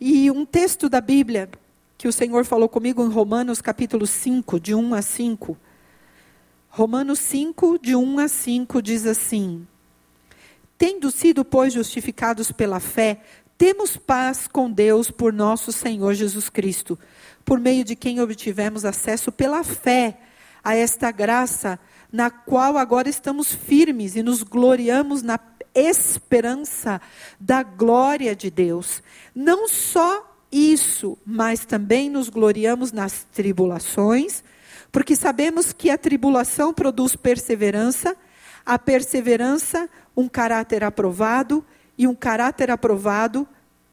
E um texto da Bíblia que o Senhor falou comigo em Romanos capítulo 5, de 1 a 5. Romanos 5, de 1 a 5 diz assim: Tendo sido, pois, justificados pela fé, temos paz com Deus por nosso Senhor Jesus Cristo, por meio de quem obtivemos acesso pela fé a esta graça, na qual agora estamos firmes e nos gloriamos na esperança da glória de Deus. Não só isso, mas também nos gloriamos nas tribulações, porque sabemos que a tribulação produz perseverança, a perseverança, um caráter aprovado, e um caráter aprovado,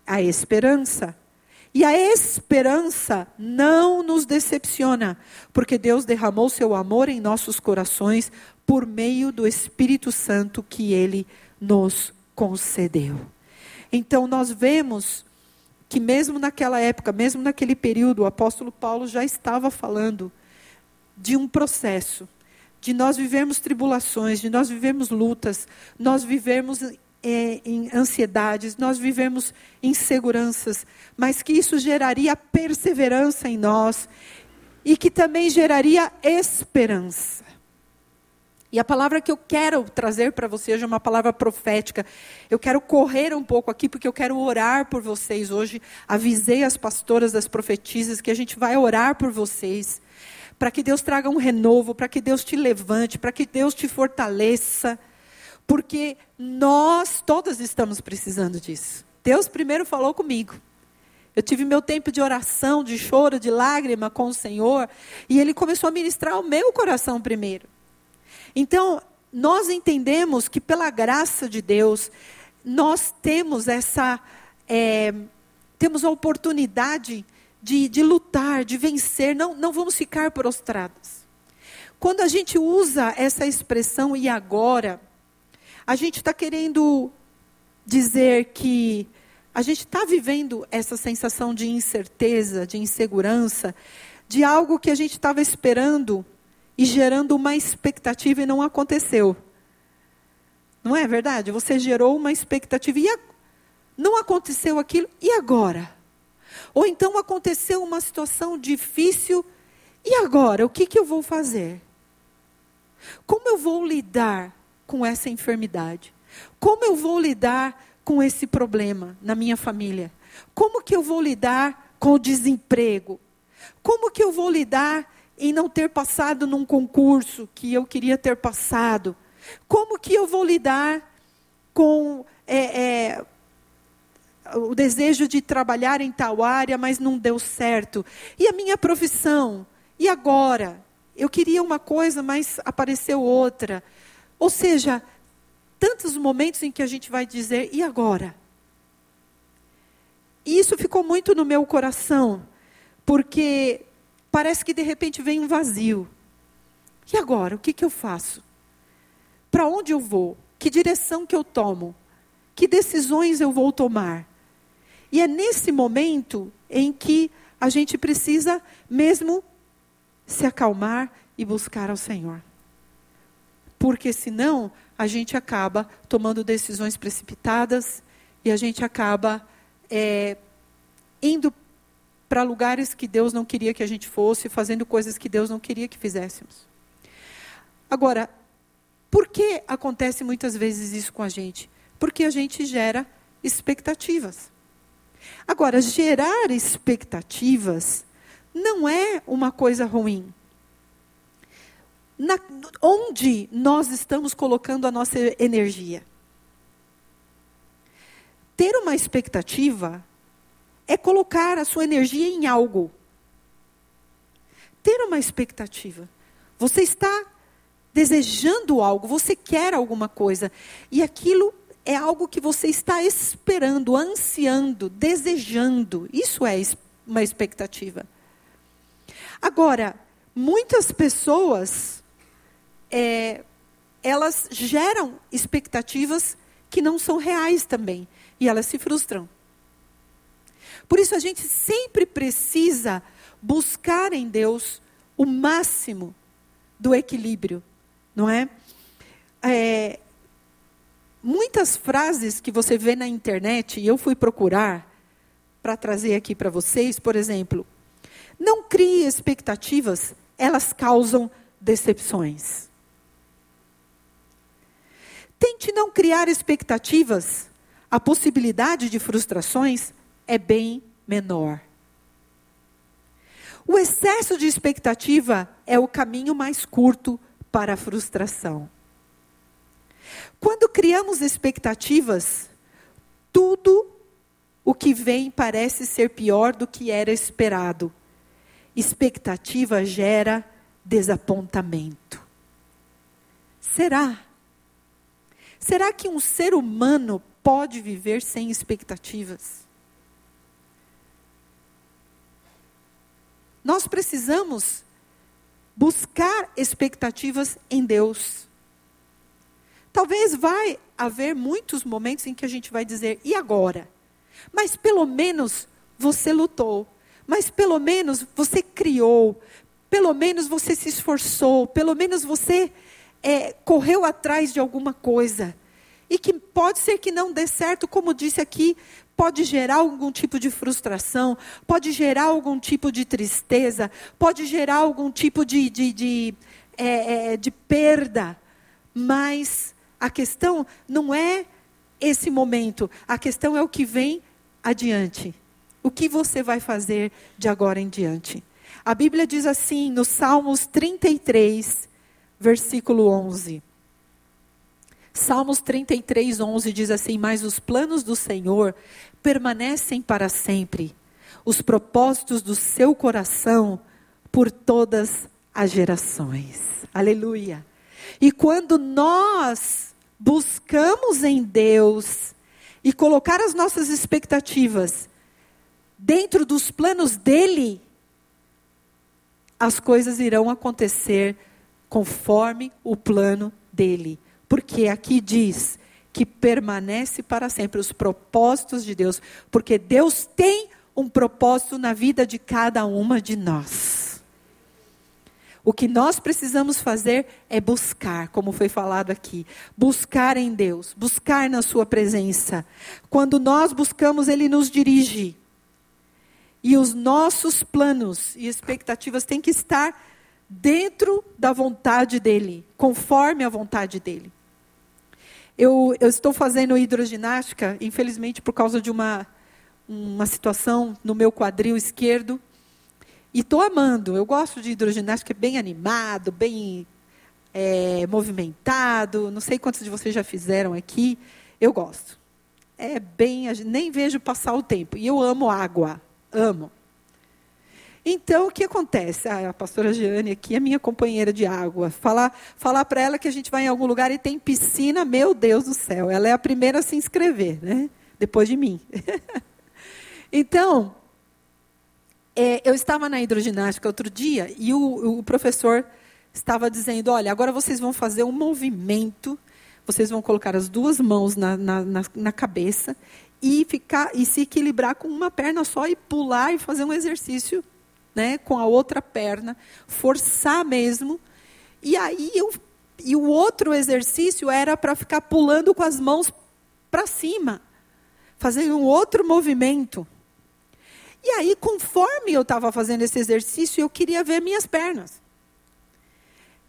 a esperança. E a esperança não nos decepciona, porque Deus derramou seu amor em nossos corações por meio do Espírito Santo que ele concedeu. Então nós vemos que mesmo naquela época, mesmo naquele período, o apóstolo Paulo já estava falando de um processo, de nós vivermos tribulações, de nós vivermos lutas, nós vivermos é, em ansiedades, nós vivemos inseguranças, mas que isso geraria perseverança em nós e que também geraria esperança. E a palavra que eu quero trazer para você hoje é uma palavra profética. Eu quero correr um pouco aqui, porque eu quero orar por vocês hoje. Avisei as pastoras das profetisas que a gente vai orar por vocês. Para que Deus traga um renovo, para que Deus te levante, para que Deus te fortaleça. Porque nós todas estamos precisando disso. Deus primeiro falou comigo. Eu tive meu tempo de oração, de choro, de lágrima com o Senhor. E Ele começou a ministrar o meu coração primeiro. Então, nós entendemos que pela graça de Deus, nós temos essa. É, temos a oportunidade de, de lutar, de vencer, não, não vamos ficar prostrados. Quando a gente usa essa expressão e agora, a gente está querendo dizer que a gente está vivendo essa sensação de incerteza, de insegurança, de algo que a gente estava esperando e gerando uma expectativa e não aconteceu. Não é verdade? Você gerou uma expectativa e não aconteceu aquilo, e agora? Ou então aconteceu uma situação difícil, e agora? O que, que eu vou fazer? Como eu vou lidar com essa enfermidade? Como eu vou lidar com esse problema na minha família? Como que eu vou lidar com o desemprego? Como que eu vou lidar em não ter passado num concurso que eu queria ter passado? Como que eu vou lidar com é, é, o desejo de trabalhar em tal área, mas não deu certo? E a minha profissão? E agora? Eu queria uma coisa, mas apareceu outra. Ou seja, tantos momentos em que a gente vai dizer, e agora? E isso ficou muito no meu coração, porque parece que de repente vem um vazio. E agora, o que, que eu faço? Para onde eu vou? Que direção que eu tomo? Que decisões eu vou tomar? E é nesse momento em que a gente precisa mesmo se acalmar e buscar ao Senhor. Porque senão a gente acaba tomando decisões precipitadas e a gente acaba é, indo para lugares que Deus não queria que a gente fosse, fazendo coisas que Deus não queria que fizéssemos. Agora, por que acontece muitas vezes isso com a gente? Porque a gente gera expectativas. Agora, gerar expectativas não é uma coisa ruim. Na, onde nós estamos colocando a nossa energia? Ter uma expectativa é colocar a sua energia em algo. Ter uma expectativa. Você está desejando algo, você quer alguma coisa, e aquilo é algo que você está esperando, ansiando, desejando. Isso é uma expectativa. Agora, muitas pessoas, é, elas geram expectativas que não são reais também. E elas se frustram. Por isso a gente sempre precisa buscar em Deus o máximo do equilíbrio, não é? é? Muitas frases que você vê na internet, e eu fui procurar para trazer aqui para vocês, por exemplo, não crie expectativas, elas causam decepções. Tente não criar expectativas, a possibilidade de frustrações é bem menor. O excesso de expectativa é o caminho mais curto para a frustração. Quando criamos expectativas, tudo o que vem parece ser pior do que era esperado. Expectativa gera desapontamento. Será? Será que um ser humano pode viver sem expectativas? Nós precisamos buscar expectativas em Deus. Talvez vai haver muitos momentos em que a gente vai dizer, e agora? Mas pelo menos você lutou, mas pelo menos você criou, pelo menos você se esforçou, pelo menos você é, correu atrás de alguma coisa. E que pode ser que não dê certo, como disse aqui, pode gerar algum tipo de frustração, pode gerar algum tipo de tristeza, pode gerar algum tipo de, de, de, é, é, de perda. Mas a questão não é esse momento, a questão é o que vem adiante. O que você vai fazer de agora em diante? A Bíblia diz assim, no Salmos 33, versículo 11. Salmos 33, 11 diz assim: Mas os planos do Senhor permanecem para sempre, os propósitos do seu coração por todas as gerações. Aleluia. E quando nós buscamos em Deus e colocar as nossas expectativas dentro dos planos dele, as coisas irão acontecer conforme o plano dele. Porque aqui diz que permanece para sempre os propósitos de Deus, porque Deus tem um propósito na vida de cada uma de nós. O que nós precisamos fazer é buscar, como foi falado aqui, buscar em Deus, buscar na Sua presença. Quando nós buscamos, Ele nos dirige. E os nossos planos e expectativas têm que estar dentro da vontade dEle, conforme a vontade dEle. Eu, eu estou fazendo hidroginástica, infelizmente por causa de uma, uma situação no meu quadril esquerdo. E estou amando. Eu gosto de hidroginástica, é bem animado, bem é, movimentado. Não sei quantos de vocês já fizeram aqui. Eu gosto. É bem. Nem vejo passar o tempo. E eu amo água. Amo. Então, o que acontece? Ah, a pastora Jeane aqui é minha companheira de água. Falar, falar para ela que a gente vai em algum lugar e tem piscina, meu Deus do céu. Ela é a primeira a se inscrever, né? Depois de mim. então, é, eu estava na hidroginástica outro dia e o, o professor estava dizendo: olha, agora vocês vão fazer um movimento, vocês vão colocar as duas mãos na, na, na, na cabeça e ficar e se equilibrar com uma perna só e pular e fazer um exercício né, com a outra perna, forçar mesmo. E aí eu, e o outro exercício era para ficar pulando com as mãos para cima, fazendo um outro movimento. E aí, conforme eu estava fazendo esse exercício, eu queria ver minhas pernas.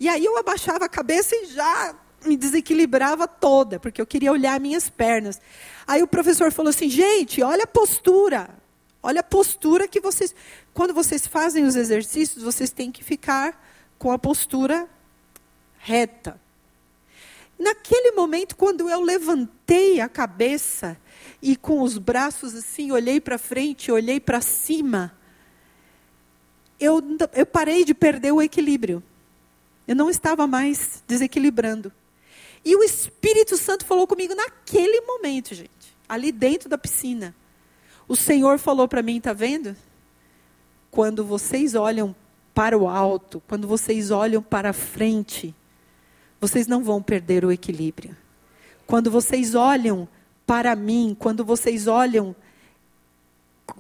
E aí eu abaixava a cabeça e já me desequilibrava toda, porque eu queria olhar minhas pernas. Aí o professor falou assim: gente, olha a postura. Olha a postura que vocês. Quando vocês fazem os exercícios, vocês têm que ficar com a postura reta. Naquele momento, quando eu levantei a cabeça e com os braços assim, olhei para frente, olhei para cima, eu, eu parei de perder o equilíbrio. Eu não estava mais desequilibrando. E o Espírito Santo falou comigo naquele momento, gente, ali dentro da piscina. O Senhor falou para mim, está vendo? quando vocês olham para o alto, quando vocês olham para frente, vocês não vão perder o equilíbrio. Quando vocês olham para mim, quando vocês olham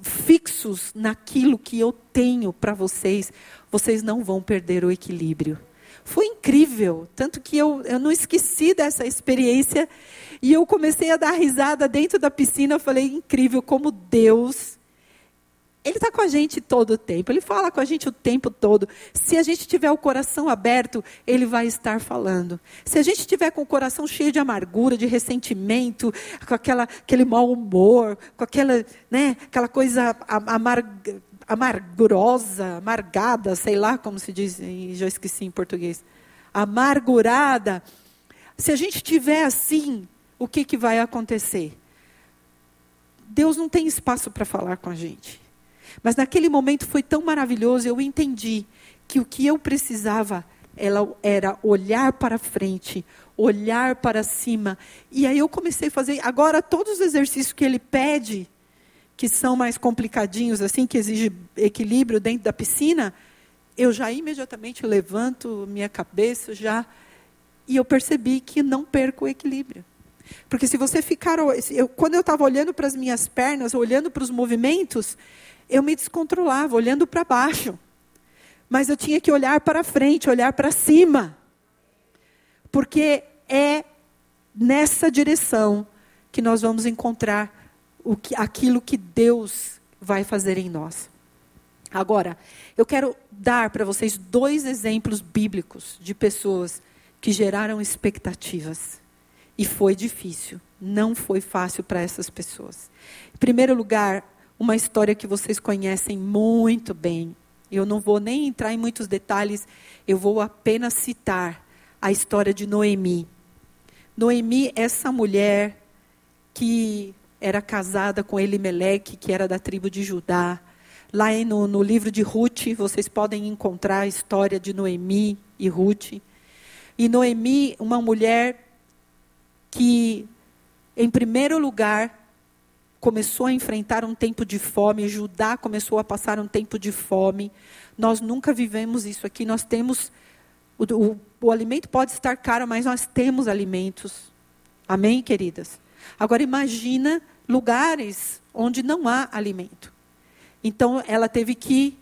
fixos naquilo que eu tenho para vocês, vocês não vão perder o equilíbrio. Foi incrível, tanto que eu, eu não esqueci dessa experiência e eu comecei a dar risada dentro da piscina. Eu falei, incrível como Deus ele está com a gente todo o tempo, ele fala com a gente o tempo todo. Se a gente tiver o coração aberto, ele vai estar falando. Se a gente tiver com o coração cheio de amargura, de ressentimento, com aquela, aquele mau humor, com aquela, né, aquela coisa amar, amargurosa, amargada, sei lá como se diz, já esqueci em português. Amargurada. Se a gente tiver assim, o que, que vai acontecer? Deus não tem espaço para falar com a gente. Mas naquele momento foi tão maravilhoso, eu entendi que o que eu precisava era olhar para frente, olhar para cima. E aí eu comecei a fazer. Agora, todos os exercícios que ele pede, que são mais complicadinhos, assim, que exigem equilíbrio dentro da piscina, eu já imediatamente levanto minha cabeça, já. E eu percebi que não perco o equilíbrio. Porque se você ficar. Eu, quando eu estava olhando para as minhas pernas, olhando para os movimentos, eu me descontrolava, olhando para baixo. Mas eu tinha que olhar para frente, olhar para cima. Porque é nessa direção que nós vamos encontrar o que, aquilo que Deus vai fazer em nós. Agora, eu quero dar para vocês dois exemplos bíblicos de pessoas que geraram expectativas. E foi difícil, não foi fácil para essas pessoas. Em primeiro lugar, uma história que vocês conhecem muito bem. Eu não vou nem entrar em muitos detalhes, eu vou apenas citar a história de Noemi. Noemi, essa mulher que era casada com Elimeleque, que era da tribo de Judá. Lá no, no livro de Ruth, vocês podem encontrar a história de Noemi e Ruth. E Noemi, uma mulher que, em primeiro lugar, começou a enfrentar um tempo de fome, Judá começou a passar um tempo de fome. Nós nunca vivemos isso aqui. Nós temos. O, o, o alimento pode estar caro, mas nós temos alimentos. Amém, queridas? Agora imagina lugares onde não há alimento. Então ela teve que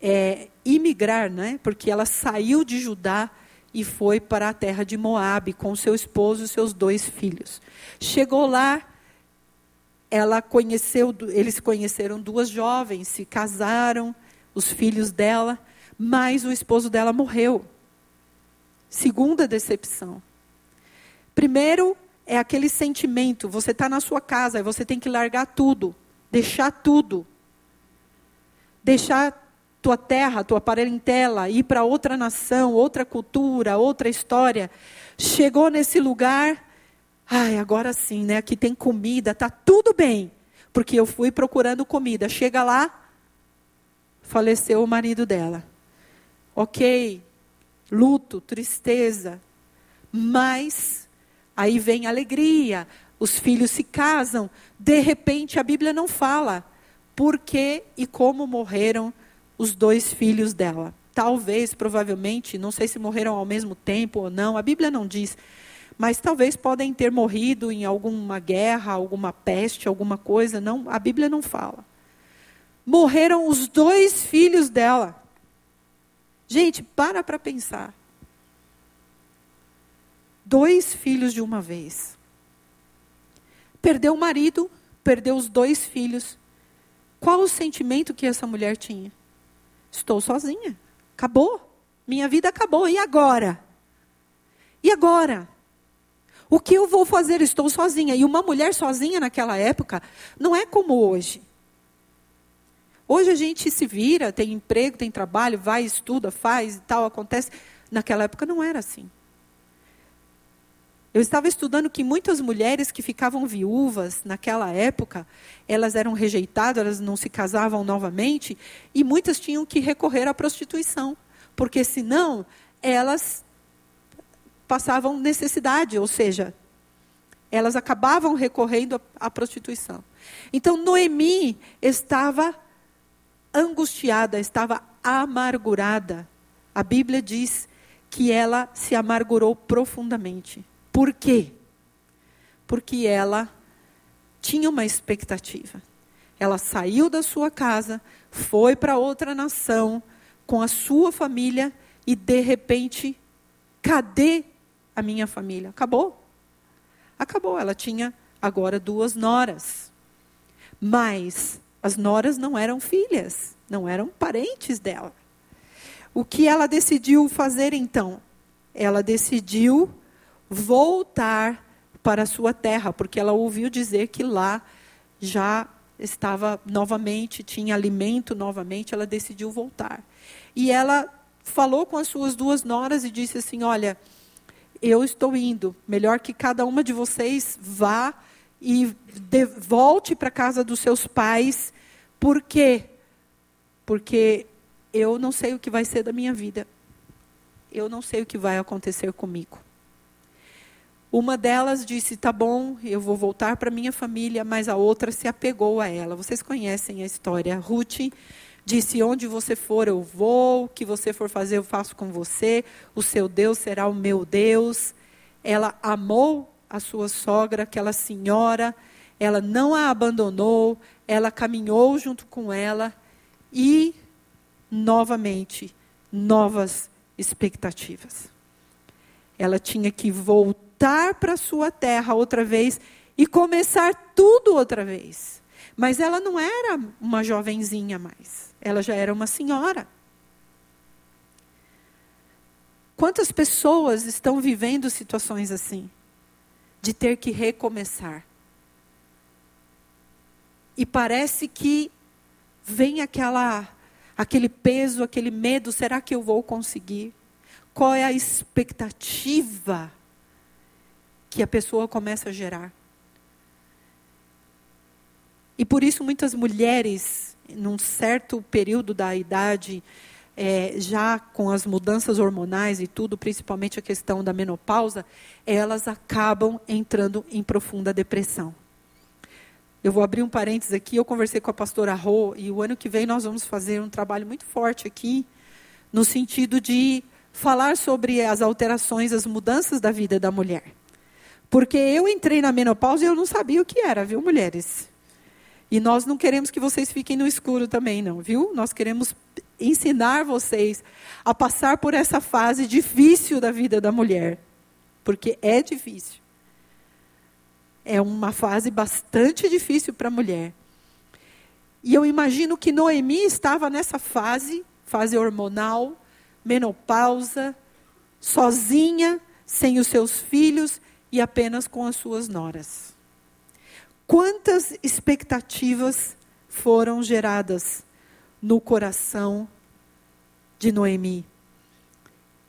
é, imigrar, né? porque ela saiu de Judá e foi para a terra de Moabe com seu esposo e seus dois filhos. Chegou lá, ela conheceu, eles conheceram duas jovens, se casaram, os filhos dela, mas o esposo dela morreu. Segunda decepção. Primeiro é aquele sentimento, você está na sua casa e você tem que largar tudo, deixar tudo. Deixar tua terra, tua parentela, ir para outra nação, outra cultura, outra história. Chegou nesse lugar, Ai, agora sim, né? Aqui tem comida, tá tudo bem. Porque eu fui procurando comida. Chega lá, faleceu o marido dela. Ok, luto, tristeza. Mas aí vem alegria, os filhos se casam. De repente a Bíblia não fala por que e como morreram os dois filhos dela. Talvez, provavelmente, não sei se morreram ao mesmo tempo ou não, a Bíblia não diz mas talvez podem ter morrido em alguma guerra, alguma peste, alguma coisa. Não, a Bíblia não fala. Morreram os dois filhos dela. Gente, para para pensar. Dois filhos de uma vez. Perdeu o marido, perdeu os dois filhos. Qual o sentimento que essa mulher tinha? Estou sozinha. Acabou. Minha vida acabou. E agora? E agora? O que eu vou fazer? Estou sozinha. E uma mulher sozinha naquela época não é como hoje. Hoje a gente se vira, tem emprego, tem trabalho, vai, estuda, faz e tal, acontece. Naquela época não era assim. Eu estava estudando que muitas mulheres que ficavam viúvas naquela época, elas eram rejeitadas, elas não se casavam novamente, e muitas tinham que recorrer à prostituição, porque senão elas passavam necessidade, ou seja, elas acabavam recorrendo à prostituição. Então Noemi estava angustiada, estava amargurada. A Bíblia diz que ela se amargurou profundamente. Por quê? Porque ela tinha uma expectativa. Ela saiu da sua casa, foi para outra nação com a sua família e de repente, cadê a minha família? Acabou. Acabou. Ela tinha agora duas noras. Mas as noras não eram filhas, não eram parentes dela. O que ela decidiu fazer então? Ela decidiu voltar para a sua terra, porque ela ouviu dizer que lá já estava novamente, tinha alimento novamente, ela decidiu voltar. E ela falou com as suas duas noras e disse assim: Olha, eu estou indo, melhor que cada uma de vocês vá e de, volte para a casa dos seus pais. Por quê? Porque eu não sei o que vai ser da minha vida. Eu não sei o que vai acontecer comigo. Uma delas disse: "Tá bom, eu vou voltar para minha família", mas a outra se apegou a ela. Vocês conhecem a história. Ruth disse: "Onde você for, eu vou. O que você for fazer, eu faço com você. O seu Deus será o meu Deus". Ela amou a sua sogra, aquela senhora, ela não a abandonou, ela caminhou junto com ela e novamente novas expectativas. Ela tinha que voltar para sua terra outra vez e começar tudo outra vez. Mas ela não era uma jovenzinha mais, ela já era uma senhora. Quantas pessoas estão vivendo situações assim? De ter que recomeçar. E parece que vem aquela aquele peso, aquele medo, será que eu vou conseguir? Qual é a expectativa que a pessoa começa a gerar? E por isso muitas mulheres, num certo período da idade, é, já com as mudanças hormonais e tudo, principalmente a questão da menopausa, elas acabam entrando em profunda depressão. Eu vou abrir um parênteses aqui. Eu conversei com a pastora Rô e o ano que vem nós vamos fazer um trabalho muito forte aqui, no sentido de falar sobre as alterações, as mudanças da vida da mulher. Porque eu entrei na menopausa e eu não sabia o que era, viu, mulheres? E nós não queremos que vocês fiquem no escuro também, não, viu? Nós queremos ensinar vocês a passar por essa fase difícil da vida da mulher. Porque é difícil é uma fase bastante difícil para a mulher. E eu imagino que Noemi estava nessa fase, fase hormonal, menopausa, sozinha, sem os seus filhos e apenas com as suas noras. Quantas expectativas foram geradas no coração de Noemi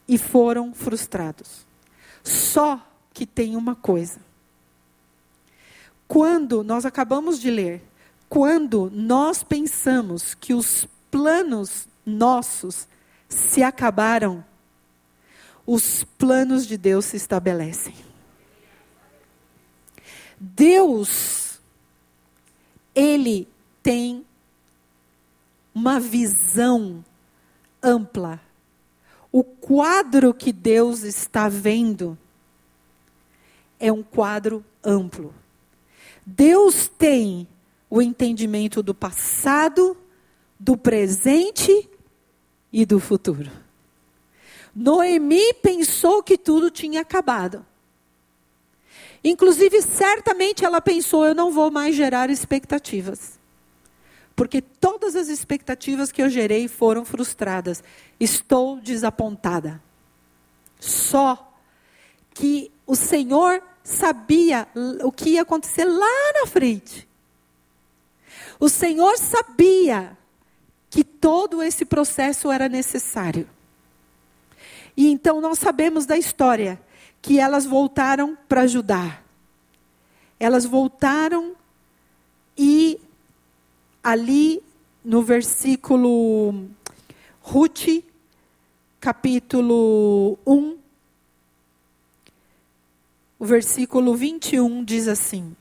e foram frustrados. Só que tem uma coisa quando nós acabamos de ler, quando nós pensamos que os planos nossos se acabaram, os planos de Deus se estabelecem. Deus, Ele tem uma visão ampla. O quadro que Deus está vendo é um quadro amplo. Deus tem o entendimento do passado, do presente e do futuro. Noemi pensou que tudo tinha acabado. Inclusive, certamente ela pensou: eu não vou mais gerar expectativas. Porque todas as expectativas que eu gerei foram frustradas. Estou desapontada. Só que o Senhor sabia o que ia acontecer lá na frente. O Senhor sabia que todo esse processo era necessário. E então nós sabemos da história que elas voltaram para ajudar. Elas voltaram e ali no versículo Ruth, capítulo 1, o versículo 21 diz assim: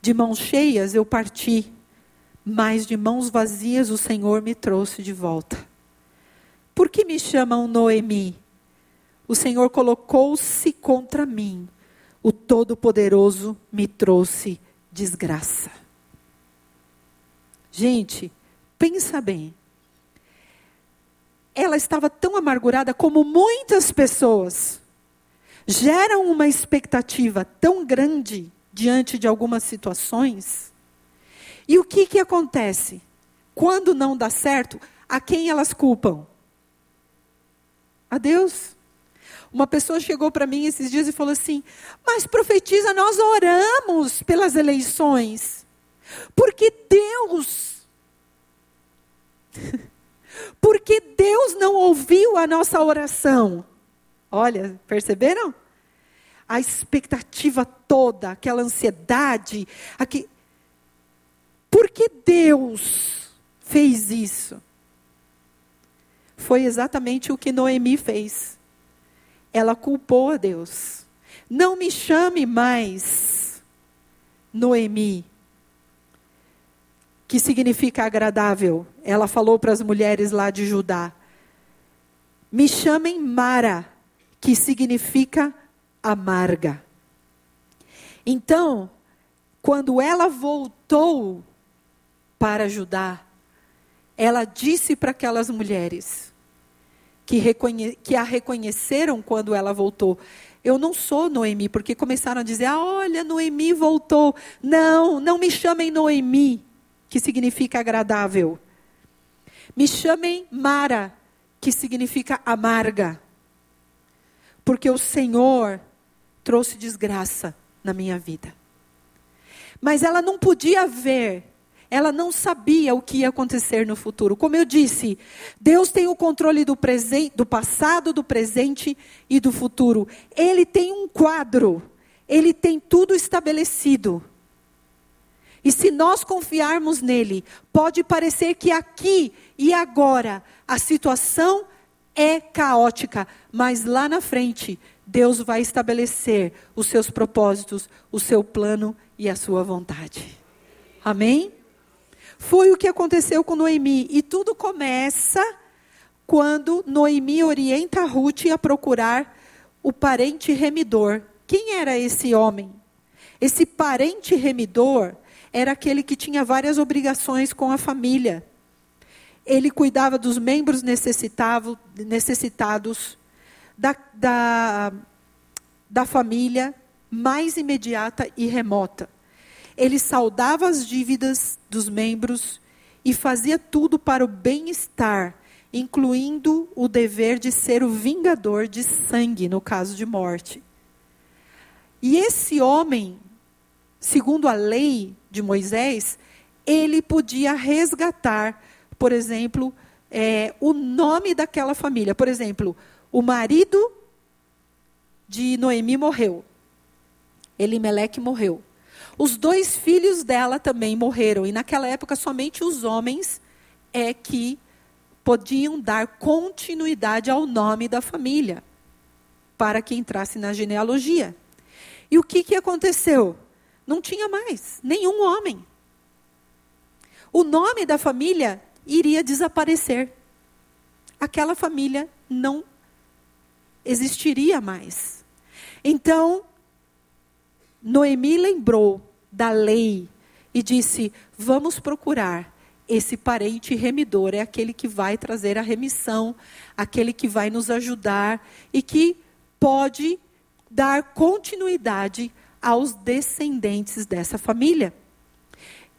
De mãos cheias eu parti mas de mãos vazias o Senhor me trouxe de volta. Por que me chamam Noemi? O Senhor colocou-se contra mim. O Todo-Poderoso me trouxe desgraça. Gente, pensa bem. Ela estava tão amargurada como muitas pessoas geram uma expectativa tão grande diante de algumas situações. E o que, que acontece? Quando não dá certo, a quem elas culpam? A Deus. Uma pessoa chegou para mim esses dias e falou assim: Mas profetiza, nós oramos pelas eleições. Porque Deus. Porque Deus não ouviu a nossa oração. Olha, perceberam? A expectativa toda, aquela ansiedade, aqui. Por que Deus fez isso? Foi exatamente o que Noemi fez. Ela culpou a Deus. Não me chame mais Noemi, que significa agradável. Ela falou para as mulheres lá de Judá. Me chamem Mara, que significa amarga. Então, quando ela voltou para ajudar, ela disse para aquelas mulheres que, que, a reconheceram quando ela voltou: Eu não sou Noemi, porque começaram a dizer: ah, Olha, Noemi voltou. Não, não me chamem Noemi, que significa agradável. Me chamem Mara, que significa amarga porque o Senhor trouxe desgraça na minha vida. Mas ela não podia ver, ela não sabia o que ia acontecer no futuro. Como eu disse, Deus tem o controle do presente, do passado, do presente e do futuro. Ele tem um quadro, ele tem tudo estabelecido. E se nós confiarmos nele, pode parecer que aqui e agora a situação é caótica, mas lá na frente, Deus vai estabelecer os seus propósitos, o seu plano e a sua vontade. Amém? Foi o que aconteceu com Noemi. E tudo começa quando Noemi orienta Ruth a procurar o parente remidor. Quem era esse homem? Esse parente remidor era aquele que tinha várias obrigações com a família ele cuidava dos membros necessitados, da, da, da família mais imediata e remota. Ele saudava as dívidas dos membros e fazia tudo para o bem-estar, incluindo o dever de ser o vingador de sangue no caso de morte. E esse homem, segundo a lei de Moisés, ele podia resgatar por exemplo, é, o nome daquela família. Por exemplo, o marido de Noemi morreu. Elimeleque morreu. Os dois filhos dela também morreram. E naquela época, somente os homens é que podiam dar continuidade ao nome da família, para que entrasse na genealogia. E o que, que aconteceu? Não tinha mais nenhum homem. O nome da família iria desaparecer. Aquela família não existiria mais. Então, Noemi lembrou da lei e disse: Vamos procurar esse parente remidor, é aquele que vai trazer a remissão, aquele que vai nos ajudar e que pode dar continuidade aos descendentes dessa família.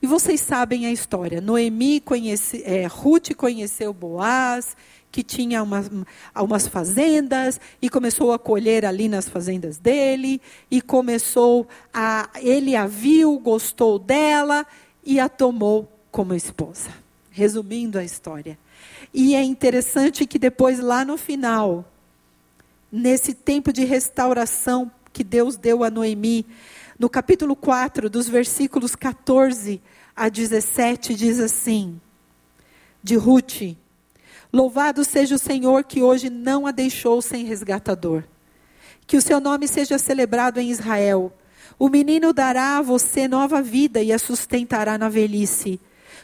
E vocês sabem a história. Noemi conhece, é, Ruth conheceu Boaz, que tinha umas, umas fazendas, e começou a colher ali nas fazendas dele, e começou a. Ele a viu, gostou dela e a tomou como esposa. Resumindo a história. E é interessante que depois, lá no final, nesse tempo de restauração que Deus deu a Noemi, no capítulo 4, dos versículos 14 a 17, diz assim: de Ruth: Louvado seja o Senhor que hoje não a deixou sem resgatador. Que o seu nome seja celebrado em Israel. O menino dará a você nova vida e a sustentará na velhice.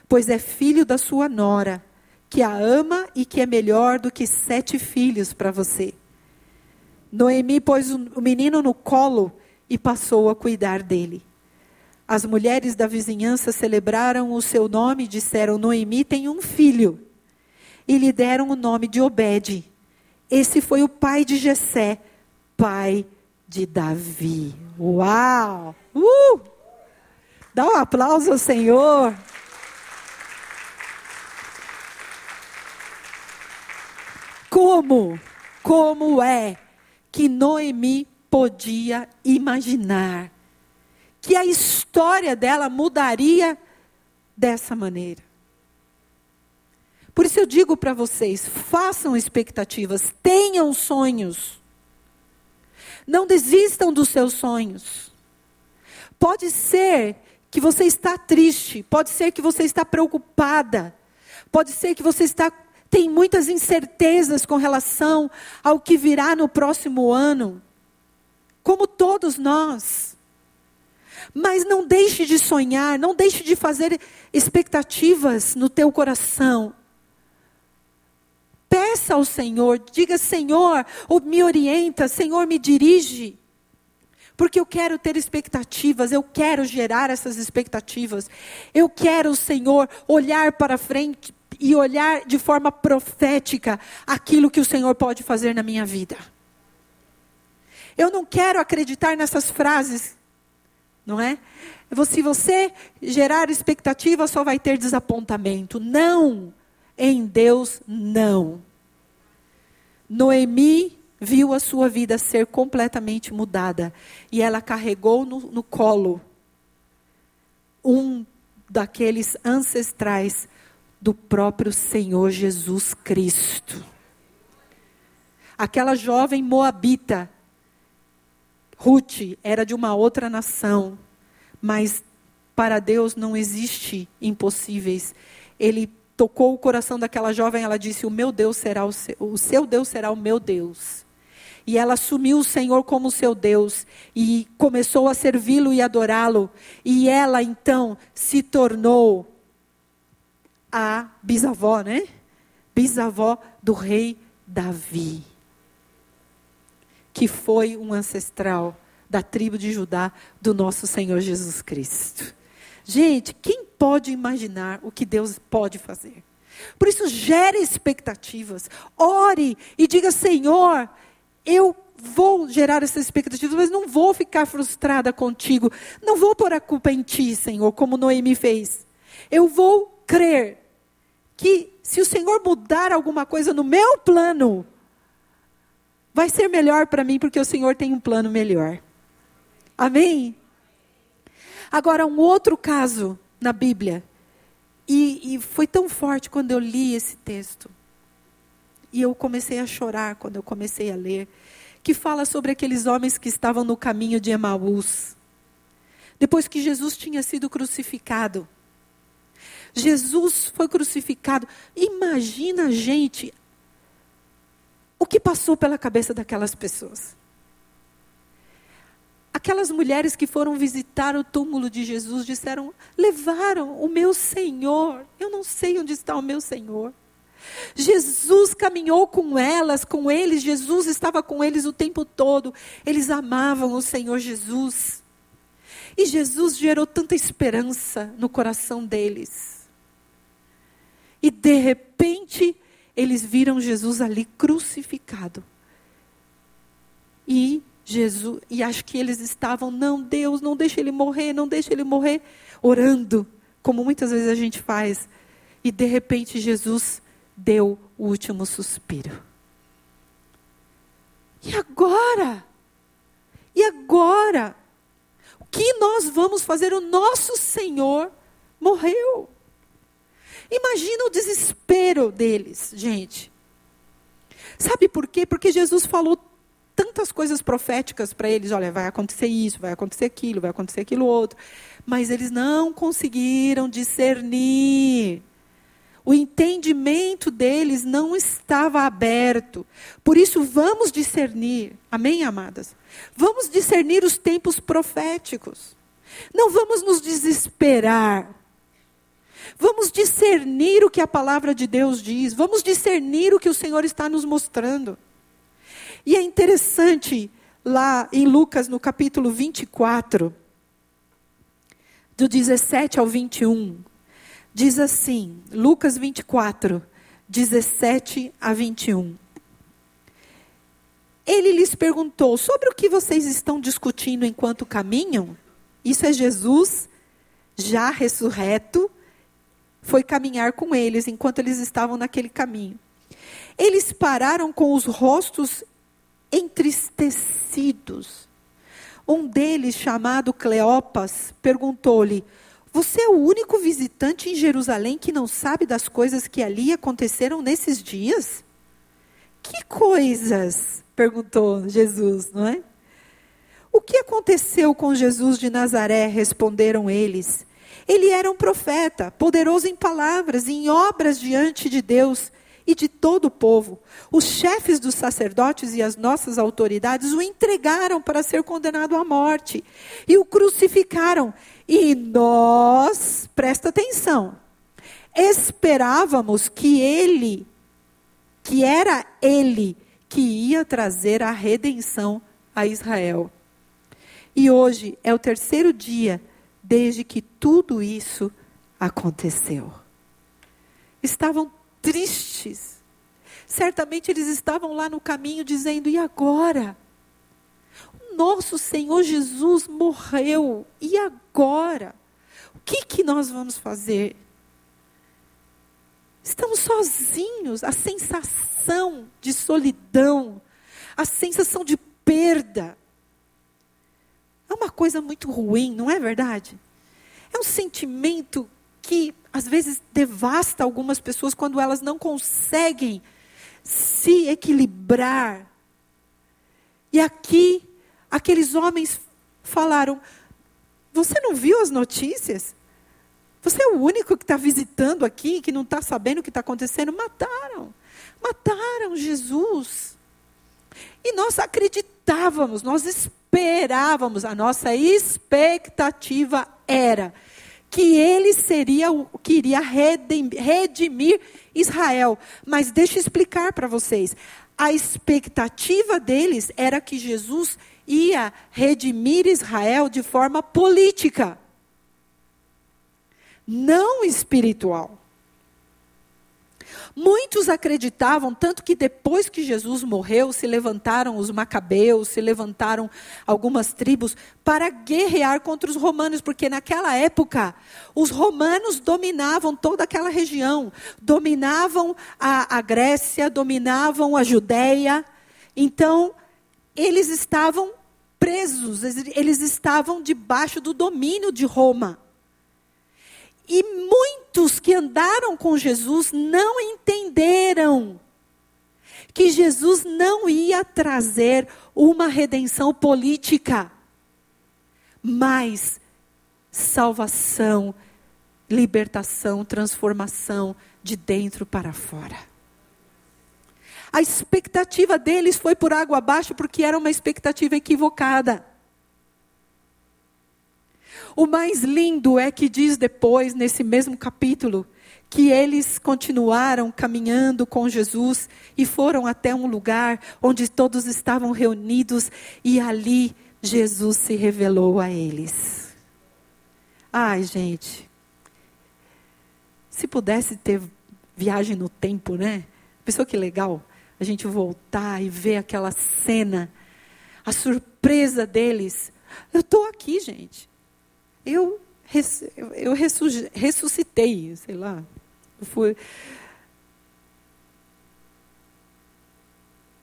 pois é filho da sua nora, que a ama e que é melhor do que sete filhos para você. Noemi pôs o menino no colo e passou a cuidar dele. As mulheres da vizinhança celebraram o seu nome e disseram: Noemi tem um filho. E lhe deram o nome de Obed. Esse foi o pai de Jessé, pai de Davi. Uau! Uh! Dá um aplauso ao Senhor. Como, como é que Noemi podia imaginar que a história dela mudaria dessa maneira? Por isso eu digo para vocês: façam expectativas, tenham sonhos. Não desistam dos seus sonhos. Pode ser que você está triste, pode ser que você está preocupada, pode ser que você está tem muitas incertezas com relação ao que virá no próximo ano, como todos nós. Mas não deixe de sonhar, não deixe de fazer expectativas no teu coração. Peça ao Senhor, diga: Senhor, me orienta, Senhor, me dirige. Porque eu quero ter expectativas, eu quero gerar essas expectativas. Eu quero, Senhor, olhar para frente, e olhar de forma profética aquilo que o Senhor pode fazer na minha vida. Eu não quero acreditar nessas frases, não é? Se você gerar expectativa, só vai ter desapontamento. Não, em Deus, não. Noemi viu a sua vida ser completamente mudada e ela carregou no, no colo um daqueles ancestrais do próprio Senhor Jesus Cristo. Aquela jovem moabita, Ruth, era de uma outra nação, mas para Deus não existe impossíveis. Ele tocou o coração daquela jovem, ela disse: "O meu Deus será o seu, o seu Deus será o meu Deus". E ela assumiu o Senhor como seu Deus e começou a servi-lo e adorá-lo. E ela então se tornou a bisavó, né? Bisavó do rei Davi, que foi um ancestral da tribo de Judá do nosso Senhor Jesus Cristo. Gente, quem pode imaginar o que Deus pode fazer? Por isso, gere expectativas. Ore e diga: Senhor, eu vou gerar essas expectativas, mas não vou ficar frustrada contigo. Não vou pôr a culpa em ti, Senhor, como Noemi fez. Eu vou crer que se o Senhor mudar alguma coisa no meu plano, vai ser melhor para mim, porque o Senhor tem um plano melhor. Amém? Agora, um outro caso na Bíblia, e, e foi tão forte quando eu li esse texto, e eu comecei a chorar quando eu comecei a ler, que fala sobre aqueles homens que estavam no caminho de Emaús. Depois que Jesus tinha sido crucificado, Jesus foi crucificado. Imagina, gente, o que passou pela cabeça daquelas pessoas. Aquelas mulheres que foram visitar o túmulo de Jesus disseram: levaram o meu Senhor. Eu não sei onde está o meu Senhor. Jesus caminhou com elas, com eles, Jesus estava com eles o tempo todo. Eles amavam o Senhor Jesus. E Jesus gerou tanta esperança no coração deles. E de repente, eles viram Jesus ali crucificado. E Jesus, e acho que eles estavam, não, Deus, não deixe ele morrer, não deixe ele morrer, orando, como muitas vezes a gente faz. E de repente Jesus deu o último suspiro. E agora? E agora? O que nós vamos fazer? O nosso Senhor morreu. Imagina o desespero deles, gente. Sabe por quê? Porque Jesus falou tantas coisas proféticas para eles: olha, vai acontecer isso, vai acontecer aquilo, vai acontecer aquilo outro. Mas eles não conseguiram discernir. O entendimento deles não estava aberto. Por isso, vamos discernir. Amém, amadas? Vamos discernir os tempos proféticos. Não vamos nos desesperar. Vamos discernir o que a palavra de Deus diz. Vamos discernir o que o Senhor está nos mostrando. E é interessante, lá em Lucas, no capítulo 24, do 17 ao 21, diz assim: Lucas 24, 17 a 21. Ele lhes perguntou: sobre o que vocês estão discutindo enquanto caminham? Isso é Jesus, já ressurreto, foi caminhar com eles enquanto eles estavam naquele caminho. Eles pararam com os rostos entristecidos. Um deles, chamado Cleopas, perguntou-lhe: Você é o único visitante em Jerusalém que não sabe das coisas que ali aconteceram nesses dias? Que coisas? perguntou Jesus, não é? O que aconteceu com Jesus de Nazaré? responderam eles. Ele era um profeta, poderoso em palavras e em obras diante de Deus e de todo o povo. Os chefes dos sacerdotes e as nossas autoridades o entregaram para ser condenado à morte e o crucificaram. E nós, presta atenção, esperávamos que ele, que era ele, que ia trazer a redenção a Israel. E hoje é o terceiro dia desde que tudo isso aconteceu. Estavam tristes. Certamente eles estavam lá no caminho dizendo: e agora? Nosso Senhor Jesus morreu, e agora? O que, que nós vamos fazer? Estamos sozinhos, a sensação de solidão, a sensação de perda. É uma coisa muito ruim, não é verdade? É um sentimento que às vezes devasta algumas pessoas quando elas não conseguem se equilibrar. E aqui, aqueles homens falaram: Você não viu as notícias? Você é o único que está visitando aqui, que não está sabendo o que está acontecendo? Mataram. Mataram Jesus. E nós acreditávamos, nós esperávamos, a nossa expectativa era que ele seria o que iria redimir Israel. Mas deixa eu explicar para vocês. A expectativa deles era que Jesus ia redimir Israel de forma política, não espiritual. Muitos acreditavam, tanto que depois que Jesus morreu, se levantaram os macabeus, se levantaram algumas tribos para guerrear contra os romanos, porque naquela época os romanos dominavam toda aquela região, dominavam a, a Grécia, dominavam a Judéia. Então, eles estavam presos, eles estavam debaixo do domínio de Roma. E muitos que andaram com Jesus não entenderam que Jesus não ia trazer uma redenção política, mas salvação, libertação, transformação de dentro para fora. A expectativa deles foi por água abaixo porque era uma expectativa equivocada. O mais lindo é que diz depois, nesse mesmo capítulo, que eles continuaram caminhando com Jesus e foram até um lugar onde todos estavam reunidos e ali Jesus se revelou a eles. Ai, gente. Se pudesse ter viagem no tempo, né? Pensou que legal a gente voltar e ver aquela cena, a surpresa deles. Eu estou aqui, gente eu, eu ressuscitei, sei lá. Eu fui.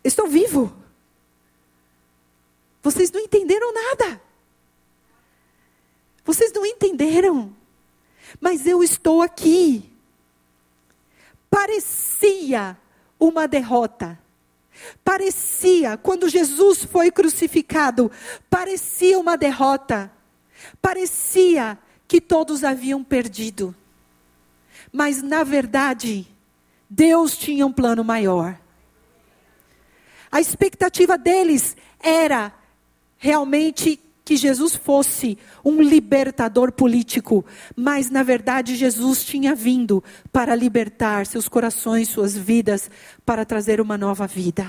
Estou vivo. Vocês não entenderam nada. Vocês não entenderam. Mas eu estou aqui. Parecia uma derrota. Parecia, quando Jesus foi crucificado, parecia uma derrota. Parecia que todos haviam perdido. Mas, na verdade, Deus tinha um plano maior. A expectativa deles era realmente que Jesus fosse um libertador político, mas na verdade Jesus tinha vindo para libertar seus corações, suas vidas, para trazer uma nova vida.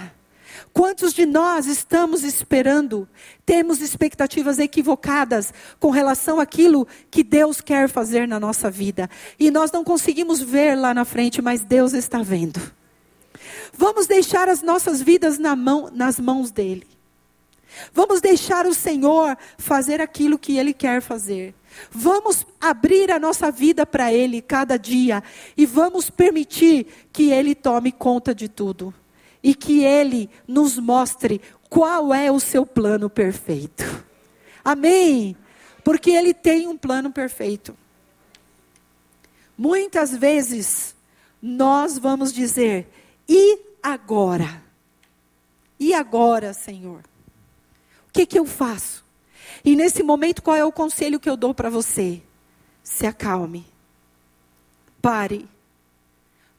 Quantos de nós estamos esperando, temos expectativas equivocadas com relação àquilo que Deus quer fazer na nossa vida e nós não conseguimos ver lá na frente, mas Deus está vendo. Vamos deixar as nossas vidas na mão, nas mãos dele. Vamos deixar o Senhor fazer aquilo que Ele quer fazer. Vamos abrir a nossa vida para Ele cada dia e vamos permitir que Ele tome conta de tudo e que Ele nos mostre qual é o seu plano perfeito. Amém? Porque Ele tem um plano perfeito. Muitas vezes nós vamos dizer: e agora? E agora, Senhor? O que, que eu faço? E nesse momento, qual é o conselho que eu dou para você? Se acalme. Pare.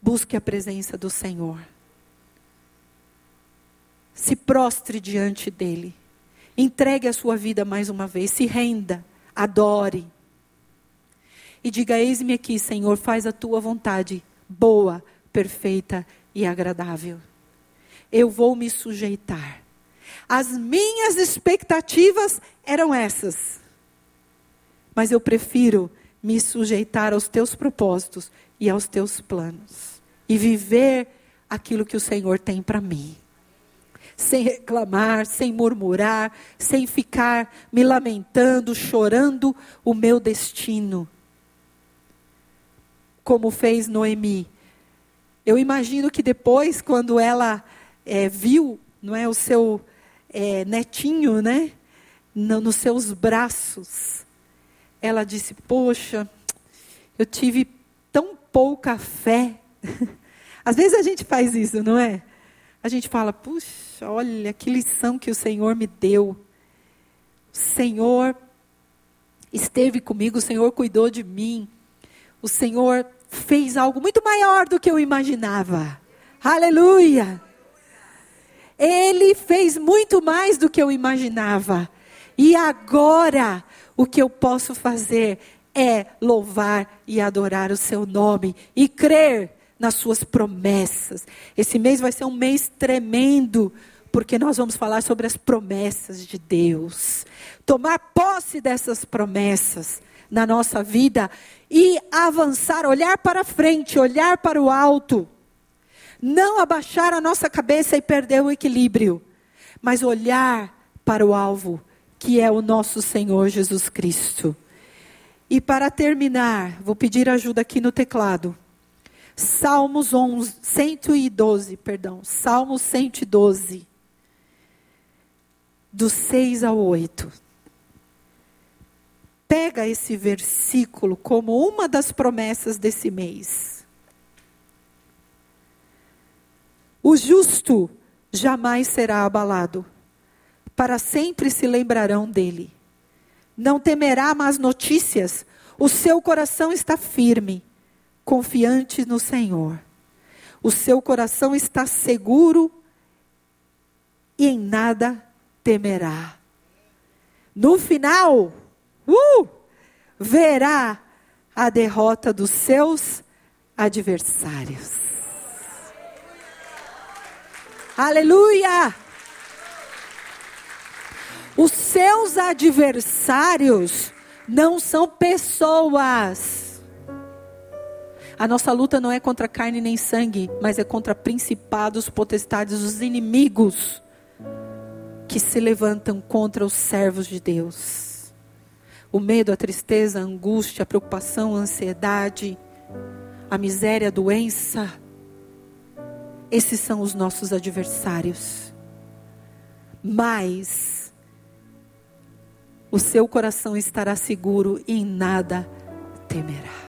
Busque a presença do Senhor. Se prostre diante dele. Entregue a sua vida mais uma vez. Se renda. Adore. E diga: Eis-me aqui, Senhor, faz a tua vontade, boa, perfeita e agradável. Eu vou me sujeitar. As minhas expectativas eram essas. Mas eu prefiro me sujeitar aos teus propósitos e aos teus planos. E viver aquilo que o Senhor tem para mim. Sem reclamar, sem murmurar, sem ficar me lamentando, chorando o meu destino. Como fez Noemi. Eu imagino que depois, quando ela é, viu não é, o seu é, netinho, né? No, nos seus braços. Ela disse: Poxa, eu tive tão pouca fé. Às vezes a gente faz isso, não é? A gente fala: Puxa, olha que lição que o Senhor me deu. O Senhor esteve comigo, o Senhor cuidou de mim. O Senhor fez algo muito maior do que eu imaginava. Aleluia! Ele fez muito mais do que eu imaginava. E agora, o que eu posso fazer é louvar e adorar o seu nome e crer nas suas promessas. Esse mês vai ser um mês tremendo, porque nós vamos falar sobre as promessas de Deus. Tomar posse dessas promessas na nossa vida e avançar, olhar para frente, olhar para o alto não abaixar a nossa cabeça e perder o equilíbrio, mas olhar para o alvo, que é o nosso Senhor Jesus Cristo. E para terminar, vou pedir ajuda aqui no teclado. Salmos 11, 112, perdão, Salmos 112, do 6 ao 8. Pega esse versículo como uma das promessas desse mês. O justo jamais será abalado, para sempre se lembrarão dele. Não temerá más notícias, o seu coração está firme, confiante no Senhor. O seu coração está seguro e em nada temerá. No final, uh, verá a derrota dos seus adversários. Aleluia! Os seus adversários não são pessoas. A nossa luta não é contra carne nem sangue, mas é contra principados, potestades, os inimigos que se levantam contra os servos de Deus. O medo, a tristeza, a angústia, a preocupação, a ansiedade, a miséria, a doença, esses são os nossos adversários. Mas o seu coração estará seguro e em nada temerá.